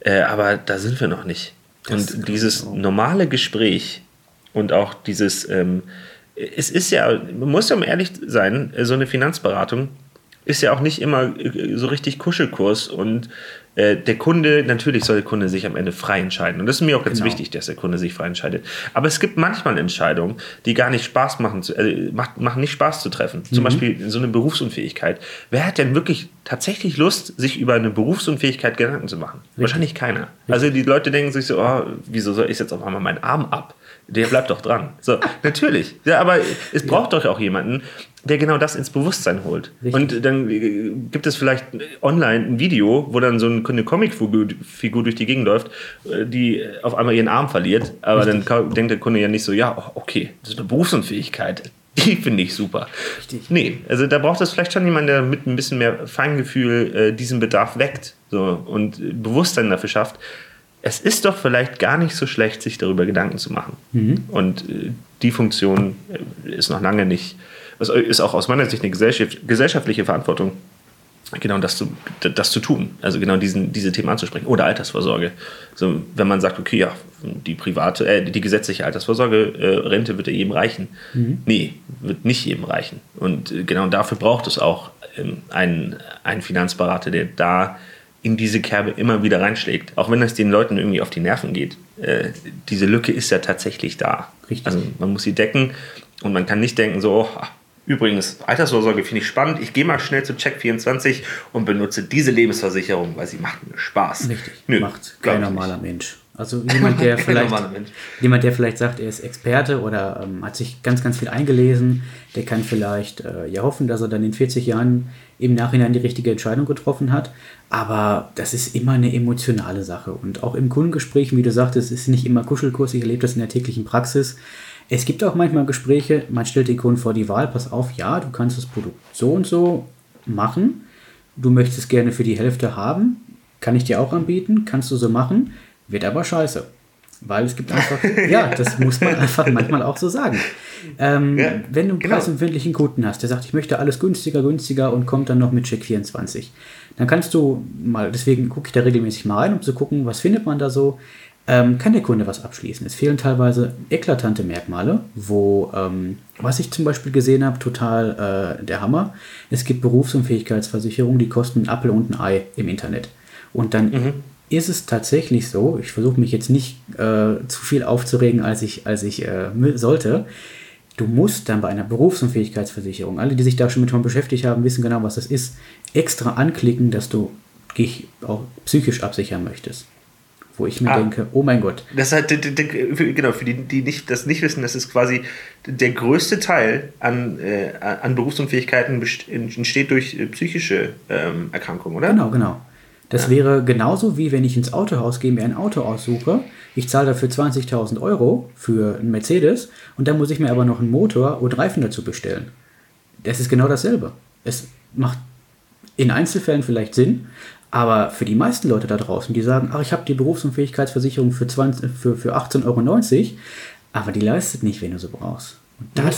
Äh, aber da sind wir noch nicht. Das und dieses normale Gespräch und auch dieses, ähm, es ist ja, man muss ja um ehrlich sein, so eine Finanzberatung ist ja auch nicht immer äh, so richtig Kuschelkurs und äh, der Kunde, natürlich soll der Kunde sich am Ende frei entscheiden. Und das ist mir auch ganz genau. wichtig, dass der Kunde sich frei entscheidet. Aber es gibt manchmal Entscheidungen, die gar nicht Spaß machen, zu, äh, macht, machen nicht Spaß zu treffen. Zum mhm. Beispiel so eine Berufsunfähigkeit. Wer hat denn wirklich tatsächlich Lust, sich über eine Berufsunfähigkeit Gedanken zu machen? Richtig. Wahrscheinlich keiner. Richtig. Also die Leute denken sich so, oh, wieso soll ich jetzt auf einmal meinen Arm ab? Der bleibt doch dran. So, natürlich. Ja, aber es braucht ja. doch auch jemanden, der genau das ins Bewusstsein holt. Richtig. Und dann äh, gibt es vielleicht online ein Video, wo dann so eine Comicfigur durch die Gegend läuft, äh, die auf einmal ihren Arm verliert. Aber Richtig. dann denkt der Kunde ja nicht so, ja, okay, das ist eine Berufsunfähigkeit. Die finde ich super. Richtig. Nee, also da braucht es vielleicht schon jemand, der mit ein bisschen mehr Feingefühl äh, diesen Bedarf weckt so, und Bewusstsein dafür schafft. Es ist doch vielleicht gar nicht so schlecht, sich darüber Gedanken zu machen. Mhm. Und äh, die Funktion äh, ist noch lange nicht, das ist auch aus meiner Sicht eine gesellschaftliche Verantwortung, genau das zu, das zu tun. Also genau diesen, diese Themen anzusprechen. Oder Altersvorsorge. So, wenn man sagt, okay, ja, die private, äh, die gesetzliche Altersvorsorge-Rente äh, wird ja jedem reichen. Mhm. Nee, wird nicht jedem reichen. Und äh, genau dafür braucht es auch ähm, einen, einen Finanzberater, der da in diese Kerbe immer wieder reinschlägt. Auch wenn das den Leuten irgendwie auf die Nerven geht. Äh, diese Lücke ist ja tatsächlich da. Richtig. Also man muss sie decken und man kann nicht denken, so, oh, Übrigens, Altersvorsorge finde ich spannend. Ich gehe mal schnell zu Check24 und benutze diese Lebensversicherung, weil sie macht mir Spaß. Richtig, Nö, macht kein normaler Mensch. Also jemand, der vielleicht, jemand, der vielleicht sagt, er ist Experte oder ähm, hat sich ganz, ganz viel eingelesen, der kann vielleicht äh, ja hoffen, dass er dann in 40 Jahren im Nachhinein die richtige Entscheidung getroffen hat. Aber das ist immer eine emotionale Sache. Und auch im Kundengespräch, wie du sagtest, ist nicht immer Kuschelkurs. Ich erlebe das in der täglichen Praxis. Es gibt auch manchmal Gespräche, man stellt den Kunden vor die Wahl, pass auf, ja, du kannst das Produkt so und so machen. Du möchtest es gerne für die Hälfte haben. Kann ich dir auch anbieten, kannst du so machen, wird aber scheiße. Weil es gibt einfach, ja, das muss man einfach manchmal auch so sagen. Ähm, ja, wenn du einen genau. preisempfindlichen Kunden hast, der sagt, ich möchte alles günstiger, günstiger und kommt dann noch mit Check 24, dann kannst du mal, deswegen gucke ich da regelmäßig mal rein, um zu gucken, was findet man da so, ähm, kann der Kunde was abschließen. Es fehlen teilweise eklatante Merkmale, wo, ähm, was ich zum Beispiel gesehen habe, total äh, der Hammer. Es gibt Berufsunfähigkeitsversicherungen, die kosten einen Apfel und ein Ei im Internet. Und dann mhm. Ist es tatsächlich so, ich versuche mich jetzt nicht äh, zu viel aufzuregen, als ich, als ich äh, sollte. Du musst dann bei einer Berufsunfähigkeitsversicherung, alle, die sich da schon mit beschäftigt haben, wissen genau, was das ist, extra anklicken, dass du dich auch psychisch absichern möchtest wo ich mir ah, denke, oh mein Gott. Das halt, genau, für die, die nicht, das nicht wissen, das ist quasi der größte Teil an, äh, an Berufsunfähigkeiten entsteht durch äh, psychische ähm, Erkrankungen, oder? Genau, genau. Das ja. wäre genauso wie wenn ich ins Autohaus gehe, mir ein Auto aussuche. Ich zahle dafür 20.000 Euro für einen Mercedes und dann muss ich mir aber noch einen Motor und Reifen dazu bestellen. Das ist genau dasselbe. Es macht in Einzelfällen vielleicht Sinn, aber für die meisten Leute da draußen, die sagen, ach, ich habe die Berufsunfähigkeitsversicherung für, 20, für, für 18,90 Euro, aber die leistet nicht, wenn du sie brauchst.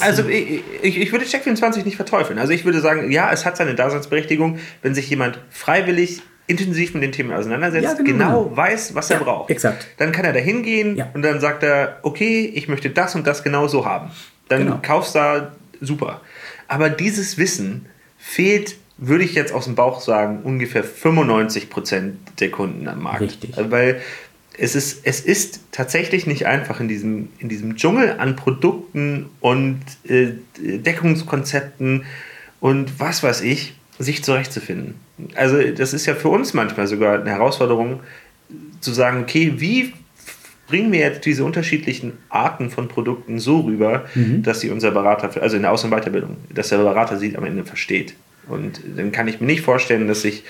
also ich, ich, ich, würde Check24 nicht verteufeln. Also ich würde sagen, ja, es hat seine Daseinsberechtigung, wenn sich jemand freiwillig intensiv mit den Themen auseinandersetzt, ja, genau, genau, weiß, was er braucht. Exakt. Dann kann er da hingehen ja. und dann sagt er, okay, ich möchte das und das genau so haben. Dann genau. kaufst du da super. Aber dieses Wissen fehlt würde ich jetzt aus dem Bauch sagen, ungefähr 95 Prozent der Kunden am Markt. Richtig. Weil es ist, es ist tatsächlich nicht einfach in diesem, in diesem Dschungel an Produkten und äh, Deckungskonzepten und was weiß ich, sich zurechtzufinden. Also das ist ja für uns manchmal sogar eine Herausforderung, zu sagen, okay, wie bringen wir jetzt diese unterschiedlichen Arten von Produkten so rüber, mhm. dass sie unser Berater, also in der Aus- und Weiterbildung, dass der Berater sie am Ende versteht. Und dann kann ich mir nicht vorstellen, dass sich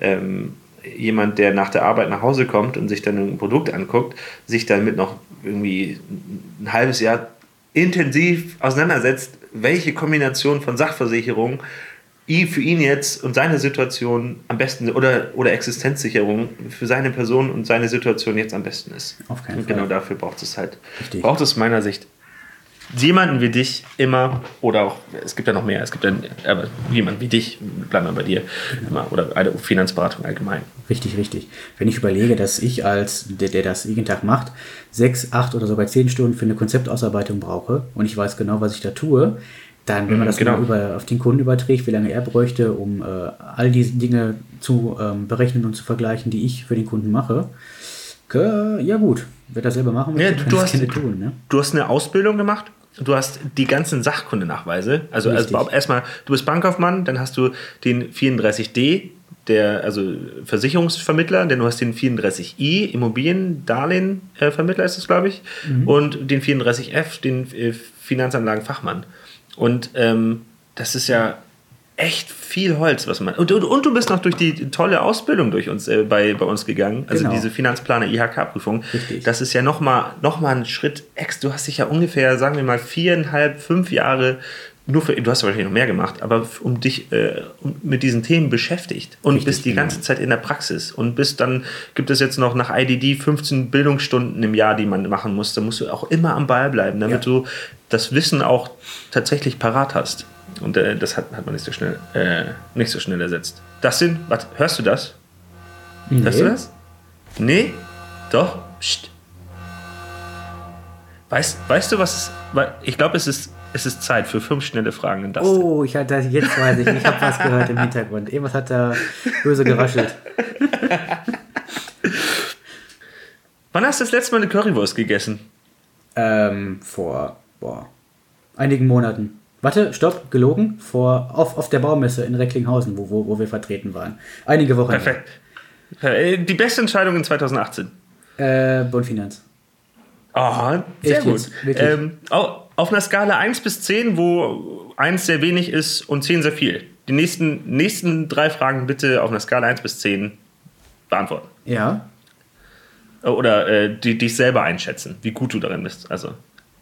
ähm, jemand, der nach der Arbeit nach Hause kommt und sich dann ein Produkt anguckt, sich damit noch irgendwie ein halbes Jahr intensiv auseinandersetzt, welche Kombination von Sachversicherung für ihn jetzt und seine Situation am besten oder, oder Existenzsicherung für seine Person und seine Situation jetzt am besten ist. Auf keinen und genau Fall. genau dafür braucht es halt, Richtig. braucht es meiner Sicht jemanden wie dich immer, oder auch, es gibt ja noch mehr, es gibt dann, aber jemand wie dich, bleiben wir bei dir, immer, oder eine Finanzberatung allgemein. Richtig, richtig. Wenn ich überlege, dass ich als, der, der das jeden Tag macht, sechs, acht oder sogar zehn Stunden für eine Konzeptausarbeitung brauche und ich weiß genau, was ich da tue, dann, wenn man das genau. über, auf den Kunden überträgt, wie lange er bräuchte, um äh, all diese Dinge zu ähm, berechnen und zu vergleichen, die ich für den Kunden mache, ja gut, wird das selber machen, ja, du, hast, tun, ne? du hast eine Ausbildung gemacht du hast die ganzen Sachkundenachweise. Also, also erstmal, du bist Bankkaufmann, dann hast du den 34D der, also Versicherungsvermittler, denn du hast den 34i, Immobiliendarlehenvermittler ist das, glaube ich, mhm. und den 34f, den äh, Finanzanlagenfachmann. Und ähm, das ist ja echt viel Holz, was man. Und, und, und du bist noch durch die tolle Ausbildung durch uns äh, bei, bei uns gegangen, also genau. diese Finanzplaner IHK-Prüfung. Das ist ja nochmal noch mal ein Schritt extra. Du hast dich ja ungefähr, sagen wir mal, viereinhalb, fünf Jahre nur für, du hast wahrscheinlich noch mehr gemacht, aber um dich äh, mit diesen Themen beschäftigt und Richtig, bist die genau. ganze Zeit in der Praxis und bist dann, gibt es jetzt noch nach IDD 15 Bildungsstunden im Jahr, die man machen muss. Da musst du auch immer am Ball bleiben, damit ja. du das Wissen auch tatsächlich parat hast. Und äh, das hat, hat man nicht so schnell, äh, nicht so schnell ersetzt. Das sind, was, hörst du das? Nee. Hörst du das? Nee? Doch? Psst. Weißt, weißt du, was es, ich glaube, es ist es ist Zeit für fünf schnelle Fragen in das. Oh, ich hatte jetzt weiß ich, ich habe was gehört im Hintergrund. Irgendwas hat da böse geraschelt. Wann hast du das letzte Mal eine Currywurst gegessen? Ähm, vor boah, einigen Monaten. Warte, stopp, gelogen. Vor, auf, auf der Baumesse in Recklinghausen, wo, wo, wo wir vertreten waren. Einige Wochen. Perfekt. Äh, die beste Entscheidung in 2018? Äh, Bonfinanz. Aha, sehr Echt gut. Ähm, auf einer Skala 1 bis 10, wo 1 sehr wenig ist und 10 sehr viel. Die nächsten, nächsten drei Fragen bitte auf einer Skala 1 bis 10 beantworten. Ja. Oder äh, die, dich selber einschätzen, wie gut du darin bist. Also,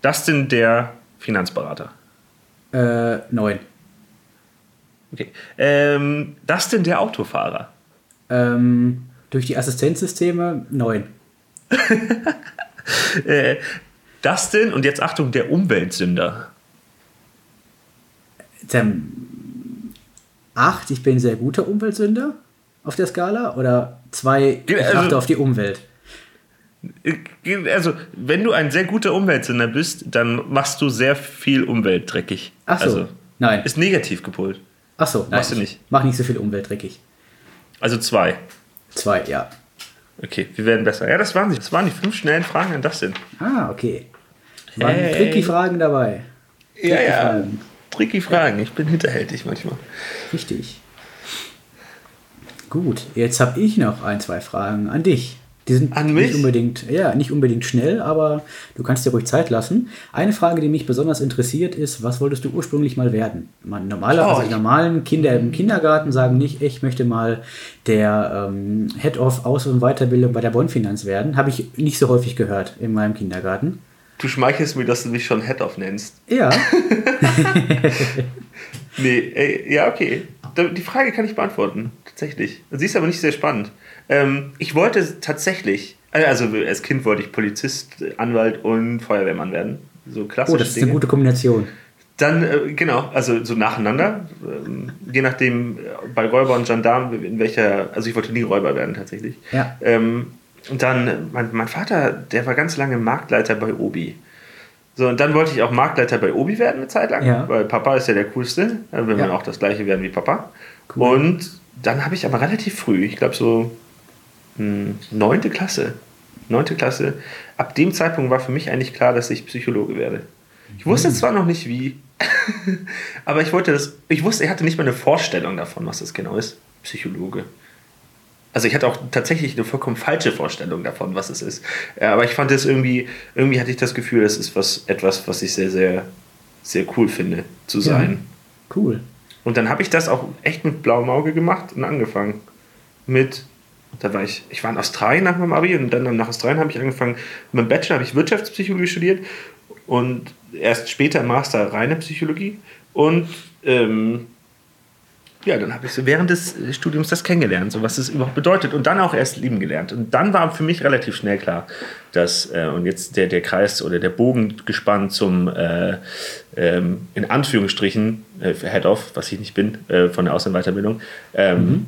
Dustin, der Finanzberater. Äh, 9. Okay. Ähm, Dustin, der Autofahrer. Ähm, durch die Assistenzsysteme 9. äh, das denn, und jetzt Achtung, der Umweltsünder? Ähm, acht, ich bin ein sehr guter Umweltsünder auf der Skala oder zwei, ich also, achte auf die Umwelt. Also, wenn du ein sehr guter Umweltsünder bist, dann machst du sehr viel Umwelt dreckig. Ach so, also, nein. Ist negativ gepolt. Ach so, nein. Machst du nicht. Mach nicht so viel Umwelt dreckig. Also zwei. Zwei, ja. Okay, wir werden besser. Ja, das waren sie. Das waren die fünf schnellen Fragen an das sind. Ah, okay. Waren hey. tricky Fragen dabei. Tricky ja, ja. Fragen. Tricky Fragen. Ich bin hinterhältig manchmal. Richtig. Gut, jetzt habe ich noch ein, zwei Fragen an dich. Die sind An nicht unbedingt, ja, nicht unbedingt schnell, aber du kannst dir ruhig Zeit lassen. Eine Frage, die mich besonders interessiert, ist, was wolltest du ursprünglich mal werden? Man, normaler, oh, also normalen Kinder im Kindergarten sagen nicht, ich möchte mal der ähm, Head of Aus- und Weiterbildung bei der Bonfinanz werden. Habe ich nicht so häufig gehört in meinem Kindergarten. Du schmeichelst mir, dass du mich schon Head-Off nennst. Ja. nee, ey, ja, okay. Die Frage kann ich beantworten, tatsächlich. Sie ist aber nicht sehr spannend. Ähm, ich wollte tatsächlich, äh, also als Kind wollte ich Polizist, Anwalt und Feuerwehrmann werden. So klassisch. Oh, das ist Dinge. eine gute Kombination. Dann, äh, genau, also so nacheinander. Ähm, je nachdem, äh, bei Räuber und Gendarm, in welcher, also ich wollte nie Räuber werden tatsächlich. Ja. Ähm, und dann, mein, mein Vater, der war ganz lange Marktleiter bei Obi. So, und dann wollte ich auch Marktleiter bei Obi werden eine Zeit lang, ja. weil Papa ist ja der Coolste, dann will ja. man auch das gleiche werden wie Papa. Cool. Und dann habe ich aber relativ früh, ich glaube so neunte Klasse, neunte Klasse, ab dem Zeitpunkt war für mich eigentlich klar, dass ich Psychologe werde. Ich wusste mhm. zwar noch nicht wie, aber ich wollte das, ich wusste, ich hatte nicht mal eine Vorstellung davon, was das genau ist. Psychologe. Also ich hatte auch tatsächlich eine vollkommen falsche Vorstellung davon, was es ist. Aber ich fand es irgendwie, irgendwie hatte ich das Gefühl, es ist was, etwas, was ich sehr, sehr, sehr cool finde, zu sein. Ja, cool. Und dann habe ich das auch echt mit blauem Auge gemacht und angefangen. Mit, da war ich, ich war in Australien nach meinem Abi und dann nach Australien habe ich angefangen, mit dem Bachelor habe ich Wirtschaftspsychologie studiert und erst später Master reine Psychologie. Und ähm, ja, dann habe ich so während des Studiums das kennengelernt, so was es überhaupt bedeutet und dann auch erst lieben gelernt. Und dann war für mich relativ schnell klar, dass, äh, und jetzt der, der Kreis oder der Bogen gespannt zum, äh, ähm, in Anführungsstrichen, äh, Head-Off, was ich nicht bin, äh, von der Aus- und Weiterbildung, ähm, mhm.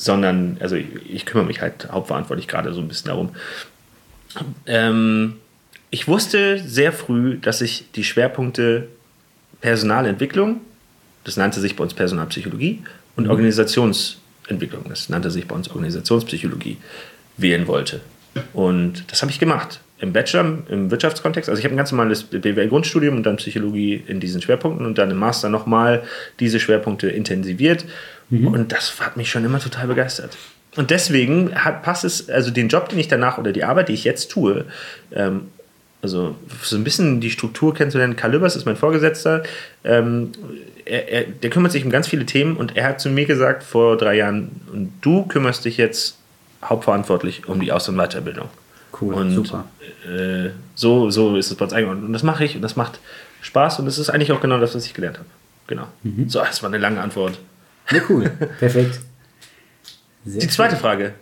Sondern, also ich, ich, kümmere mich halt hauptverantwortlich gerade so ein bisschen darum. Ähm, ich wusste sehr früh, dass ich die Schwerpunkte Personalentwicklung, das nannte sich bei uns Personalpsychologie und mhm. Organisationsentwicklung. Das nannte sich bei uns Organisationspsychologie wählen wollte. Und das habe ich gemacht. Im Bachelor, im Wirtschaftskontext. Also ich habe ein ganz normales BWL-Grundstudium und dann Psychologie in diesen Schwerpunkten und dann im Master nochmal diese Schwerpunkte intensiviert. Mhm. Und das hat mich schon immer total begeistert. Und deswegen hat, passt es, also den Job, den ich danach oder die Arbeit, die ich jetzt tue, ähm, also so ein bisschen die Struktur kennenzulernen. Karl Lübbers ist mein Vorgesetzter. Ähm, er, er, der kümmert sich um ganz viele Themen und er hat zu mir gesagt vor drei Jahren, und du kümmerst dich jetzt hauptverantwortlich um die Aus- und Weiterbildung. Cool, und, super. Äh, so, so ist es bei uns eingeordnet. Und das mache ich und das macht Spaß und das ist eigentlich auch genau das, was ich gelernt habe. Genau. Mhm. So, das war eine lange Antwort. Ja, cool. Perfekt. Sehr die zweite cool. Frage.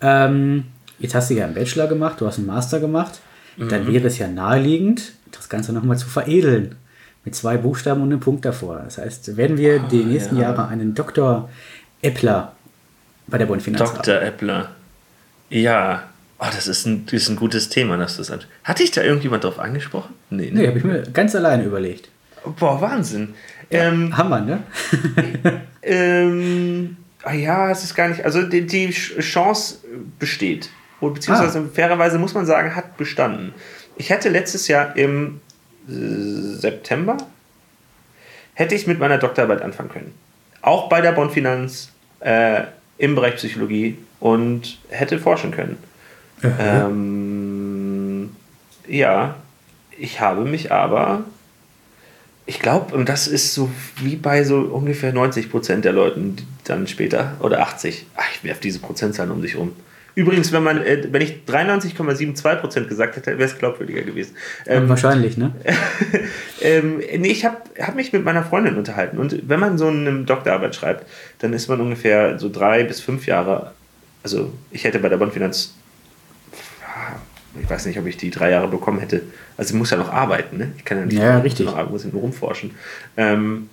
Ähm, jetzt hast du ja einen Bachelor gemacht, du hast einen Master gemacht. Mhm. Dann wäre es ja naheliegend, das Ganze nochmal zu veredeln. Mit zwei Buchstaben und einem Punkt davor. Das heißt, werden wir oh, die nächsten ja. Jahre einen Dr. Eppler bei der Bund Finanz Dr. haben. Eppler. Ja, oh, das, ist ein, das ist ein gutes Thema. Dass das Hatte ich da irgendjemand drauf angesprochen? Nee, ne? nee habe ich mir ganz alleine überlegt. Boah, Wahnsinn. Ähm, Hammer, ne? ähm, ah ja, es ist gar nicht. Also die, die Chance besteht. Beziehungsweise ah. fairerweise muss man sagen, hat bestanden. Ich hätte letztes Jahr im September hätte ich mit meiner Doktorarbeit anfangen können. Auch bei der Bonn Finanz äh, im Bereich Psychologie und hätte forschen können. Ähm, ja, ich habe mich aber, ich glaube, und das ist so wie bei so ungefähr 90 Prozent der Leuten dann später, oder 80, ach, ich werfe diese Prozentzahlen um sich um. Übrigens, wenn man, äh, wenn ich 93,72% gesagt hätte, wäre es glaubwürdiger gewesen. Ähm, Wahrscheinlich, ne? ähm, nee, ich habe hab mich mit meiner Freundin unterhalten. Und wenn man so eine Doktorarbeit schreibt, dann ist man ungefähr so drei bis fünf Jahre. Also, ich hätte bei der Bondfinanz, ich weiß nicht, ob ich die drei Jahre bekommen hätte. Also, ich muss ja noch arbeiten, ne? Ich kann ja nicht ja, richtig. noch arbeiten, muss nur rumforschen. Ähm,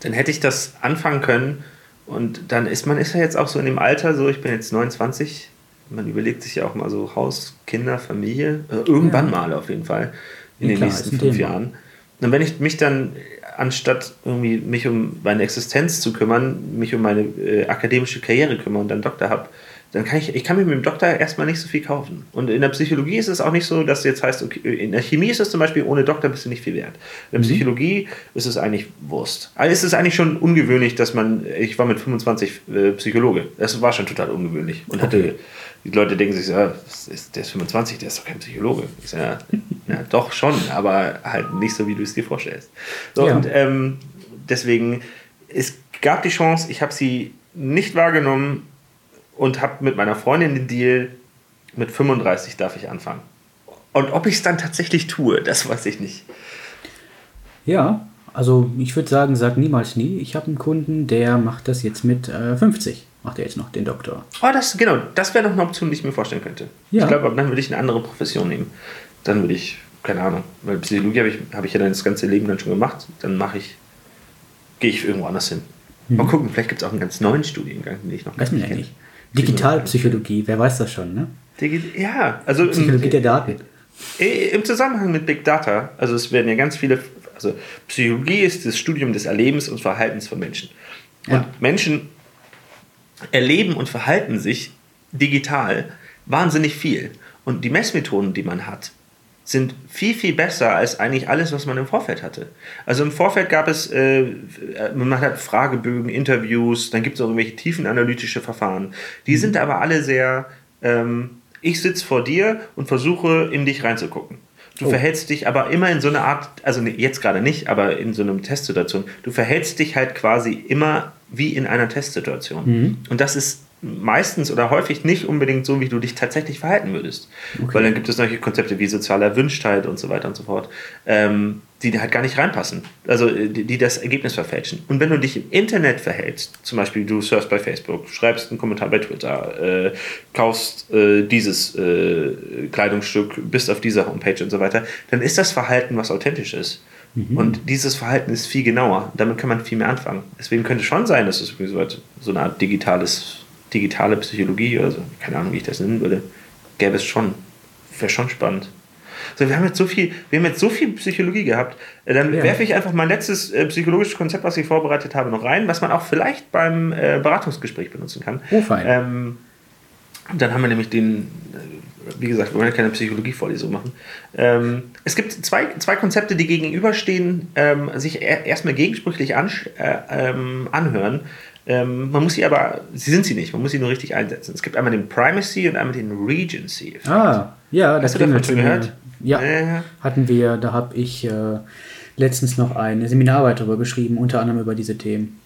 dann hätte ich das anfangen können und dann ist man ist ja jetzt auch so in dem Alter, so ich bin jetzt 29, man überlegt sich ja auch mal so Haus, Kinder, Familie, äh, irgendwann ja. mal auf jeden Fall in ja, den klar, nächsten fünf Thema. Jahren. Und wenn ich mich dann, anstatt irgendwie mich um meine Existenz zu kümmern, mich um meine äh, akademische Karriere kümmere und dann Doktor habe, dann kann ich, ich kann mir mit dem Doktor erstmal nicht so viel kaufen. Und in der Psychologie ist es auch nicht so, dass jetzt heißt, okay, in der Chemie ist es zum Beispiel, ohne Doktor bist du nicht viel wert. In der mhm. Psychologie ist es eigentlich Wurst. Also ist es eigentlich schon ungewöhnlich, dass man, ich war mit 25 äh, Psychologe, das war schon total ungewöhnlich. Und hatte, die Leute denken sich, ja, der ist 25, der ist doch kein Psychologe. Ich sage, ja, ja, doch schon, aber halt nicht so, wie du es dir vorstellst. So, ja. und ähm, deswegen, es gab die Chance, ich habe sie nicht wahrgenommen, und habe mit meiner Freundin den Deal, mit 35 darf ich anfangen. Und ob ich es dann tatsächlich tue, das weiß ich nicht. Ja, also ich würde sagen, sag niemals nie. Ich habe einen Kunden, der macht das jetzt mit äh, 50. Macht er jetzt noch den Doktor. Oh, das, genau, das wäre noch eine Option, die ich mir vorstellen könnte. Ja. Ich glaube, dann würde ich eine andere Profession nehmen. Dann würde ich, keine Ahnung, weil Psychologie habe ich, hab ich ja dann das ganze Leben dann schon gemacht. Dann mache ich, gehe ich irgendwo anders hin. Mhm. Mal gucken, vielleicht gibt es auch einen ganz neuen Studiengang, den ich noch gar nicht kenne. Digitalpsychologie, wer weiß das schon, ne? Digi ja, also Psychologie im, der Daten. Im Zusammenhang mit Big Data, also es werden ja ganz viele, also Psychologie ist das Studium des Erlebens und Verhaltens von Menschen. Und ja. Menschen erleben und verhalten sich digital wahnsinnig viel. Und die Messmethoden, die man hat, sind viel, viel besser als eigentlich alles, was man im Vorfeld hatte. Also im Vorfeld gab es, äh, man hat Fragebögen, Interviews, dann gibt es auch irgendwelche tiefenanalytische Verfahren. Die mhm. sind aber alle sehr, ähm, ich sitze vor dir und versuche in dich reinzugucken. Du oh. verhältst dich aber immer in so einer Art, also jetzt gerade nicht, aber in so einer Testsituation, du verhältst dich halt quasi immer wie in einer Testsituation. Mhm. Und das ist meistens oder häufig nicht unbedingt so, wie du dich tatsächlich verhalten würdest. Okay. Weil dann gibt es solche Konzepte wie soziale Erwünschtheit und so weiter und so fort, ähm, die halt gar nicht reinpassen. Also die, die, das Ergebnis verfälschen. Und wenn du dich im Internet verhältst, zum Beispiel du surfst bei Facebook, schreibst einen Kommentar bei Twitter, äh, kaufst äh, dieses äh, Kleidungsstück, bist auf dieser Homepage und so weiter, dann ist das Verhalten was authentisch ist. Mhm. Und dieses Verhalten ist viel genauer. Damit kann man viel mehr anfangen. Deswegen könnte es schon sein, dass es so eine Art digitales digitale Psychologie oder so, keine Ahnung, wie ich das nennen würde, gäbe es schon. Wäre schon spannend. So, wir haben jetzt so viel, wir haben jetzt so viel Psychologie gehabt. Äh, dann ja. werfe ich einfach mein letztes äh, psychologisches Konzept, was ich vorbereitet habe, noch rein, was man auch vielleicht beim äh, Beratungsgespräch benutzen kann. Oh, fein. Ähm, dann haben wir nämlich den wie gesagt, wir wollen ja keine Psychologievorlesung machen. Ähm, es gibt zwei, zwei Konzepte, die gegenüberstehen, ähm, sich er, erstmal gegensprüchlich äh, ähm, anhören. Ähm, man muss sie aber, sie sind sie nicht, man muss sie nur richtig einsetzen. Es gibt einmal den Primacy und einmal den Regency. -Effekt. Ah, ja, das Hast du davon schon mir- gehört? Ja, Äh. hatten wir, da habe ich äh, letztens noch eine Seminararbeit darüber geschrieben, unter anderem über diese Themen.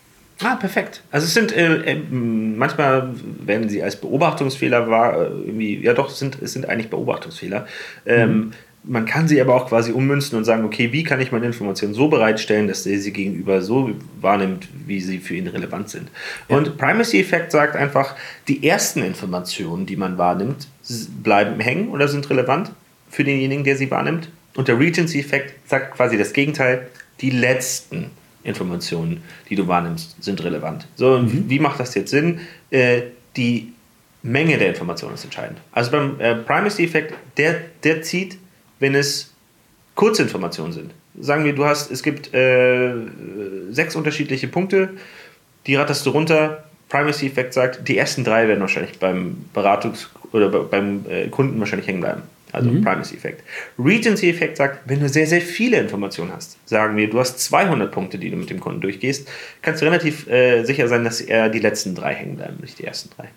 Ah, perfekt. Also es sind äh, äh, manchmal werden sie als Beobachtungsfehler wahr, äh, irgendwie, ja doch, es sind, es sind eigentlich Beobachtungsfehler. Ähm, Man kann sie aber auch quasi ummünzen und sagen, okay, wie kann ich meine Informationen so bereitstellen, dass er sie gegenüber so wahrnimmt, wie sie für ihn relevant sind. Und Primacy-Effekt sagt einfach, die ersten Informationen, die man wahrnimmt, bleiben hängen oder sind relevant für denjenigen, der sie wahrnimmt. Und der Regency-Effekt sagt quasi das Gegenteil, die letzten Informationen, die du wahrnimmst, sind relevant. So, und wie macht das jetzt Sinn? Äh, die Menge der Informationen ist entscheidend. Also beim äh, Primacy-Effekt, der, der zieht, wenn es Kurzinformationen sind. Sagen wir, du hast, es gibt äh, sechs unterschiedliche Punkte, die ratterst du runter. Primacy-Effekt sagt, die ersten drei werden wahrscheinlich beim Beratungs- oder be- beim äh, Kunden wahrscheinlich hängen bleiben. Also Primacy-Effekt. Regency-Effekt sagt, wenn du sehr, sehr viele Informationen hast, sagen wir, du hast 200 Punkte, die du mit dem Kunden durchgehst, kannst du relativ äh, sicher sein, dass eher die letzten drei hängen bleiben, nicht die ersten drei.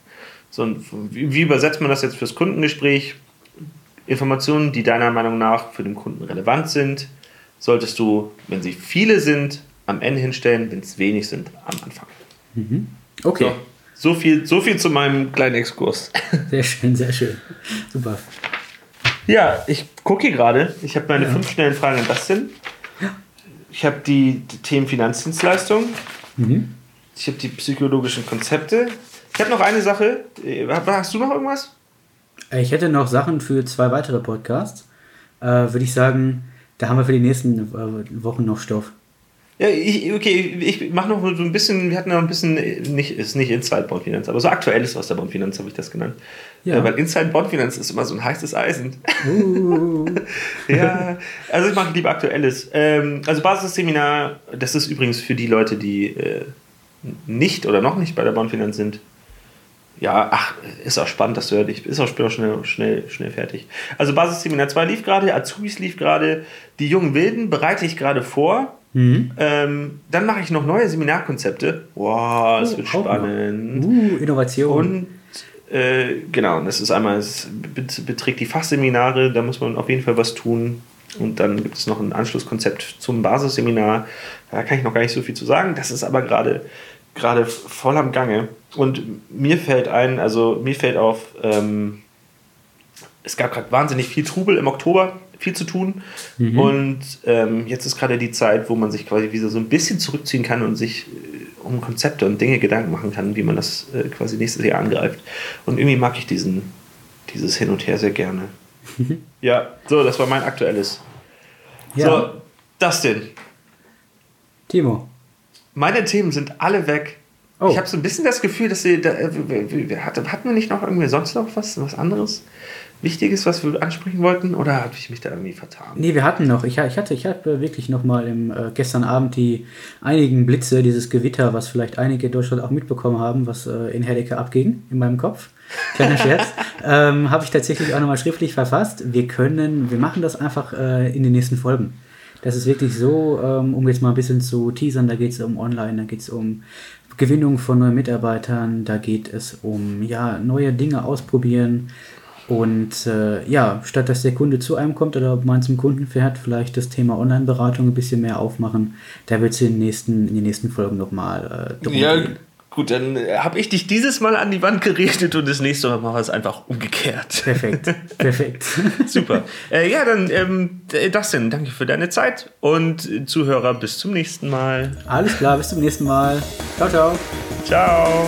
So, wie, wie übersetzt man das jetzt fürs Kundengespräch? Informationen, die deiner Meinung nach für den Kunden relevant sind, solltest du, wenn sie viele sind, am Ende hinstellen, wenn es wenig sind, am Anfang. Okay, So, so, viel, so viel zu meinem kleinen Exkurs. sehr schön, sehr schön. Super. Ja, ich gucke hier gerade. Ich habe meine fünf schnellen Fragen an Dustin. Ich habe die, die Themen Finanzdienstleistung. Ich habe die psychologischen Konzepte. Ich habe noch eine Sache. Äh, Hast du noch irgendwas? Äh, Ich hätte noch Sachen für zwei weitere Podcasts. Äh, Würde ich sagen, da haben wir für die nächsten äh, Wochen noch Stoff. Ja, ich, okay, ich mache noch so ein bisschen, wir hatten noch ein bisschen, nicht, ist nicht Inside Bondfinanz, aber so aktuelles aus der Bondfinanz habe ich das genannt. Ja. Äh, weil Inside Bondfinanz ist immer so ein heißes Eisen. ja, also ich mache lieber aktuelles. Ähm, also Basisseminar, das ist übrigens für die Leute, die äh, nicht oder noch nicht bei der Bondfinanz sind. Ja, ach, ist auch spannend, das hört. Ich ist auch bin auch schnell, schnell, schnell fertig. Also Basisseminar 2 lief gerade, Azubis lief gerade, die jungen Wilden bereite ich gerade vor. Ähm, dann mache ich noch neue Seminarkonzepte. Wow, das Oh, wird spannend. Uh, Innovation. Und äh, genau, das ist einmal, es bet- beträgt die Fachseminare, da muss man auf jeden Fall was tun. Und dann gibt es noch ein Anschlusskonzept zum Basisseminar. Da kann ich noch gar nicht so viel zu sagen. Das ist aber gerade gerade voll am Gange. Und mir fällt ein, also mir fällt auf, ähm, es gab gerade wahnsinnig viel Trubel im Oktober, viel zu tun. Und ähm, jetzt ist gerade die Zeit, wo man sich quasi wieder so ein bisschen zurückziehen kann und sich äh, um Konzepte und Dinge Gedanken machen kann, wie man das äh, quasi nächstes Jahr angreift. Und irgendwie mag ich diesen, dieses Hin und Her sehr gerne. ja, so, das war mein aktuelles. ja, So, Dustin, Timo. Meine Themen sind alle weg. Oh. Ich habe so ein bisschen das Gefühl, dass sie. Da, äh, hatten wir nicht noch irgendwie sonst noch was, was anderes Wichtiges, was wir ansprechen wollten? Oder habe ich mich da irgendwie vertan? Nee, wir hatten noch, ich, ich hatte, ich hatte wirklich noch mal im, äh, gestern Abend die einigen Blitze, dieses Gewitter, was vielleicht einige in Deutschland auch mitbekommen haben, was äh, in Herdecke abging, in meinem Kopf. Kleiner Scherz. ähm, Habe ich tatsächlich auch nochmal schriftlich verfasst. Wir können, wir machen das einfach äh, in den nächsten Folgen. Das ist wirklich so, ähm, um jetzt mal ein bisschen zu teasern, da geht es um Online, da geht es um Gewinnung von neuen Mitarbeitern, da geht es um ja, neue Dinge ausprobieren. Und äh, ja, statt dass der Kunde zu einem kommt oder man zum Kunden fährt, vielleicht das Thema Online-Beratung ein bisschen mehr aufmachen. Da wird es in, den nächsten- in den nächsten Folgen nochmal äh, drum Ja, gehen. Gut, dann habe ich dich dieses Mal an die Wand gerichtet und das nächste Mal machen wir es einfach umgekehrt. Perfekt, perfekt. Super. Äh, ja, dann, ähm, Dustin, danke für deine Zeit und äh, Zuhörer, bis zum nächsten Mal. Alles klar, bis zum nächsten Mal. Ciao, ciao. Ciao.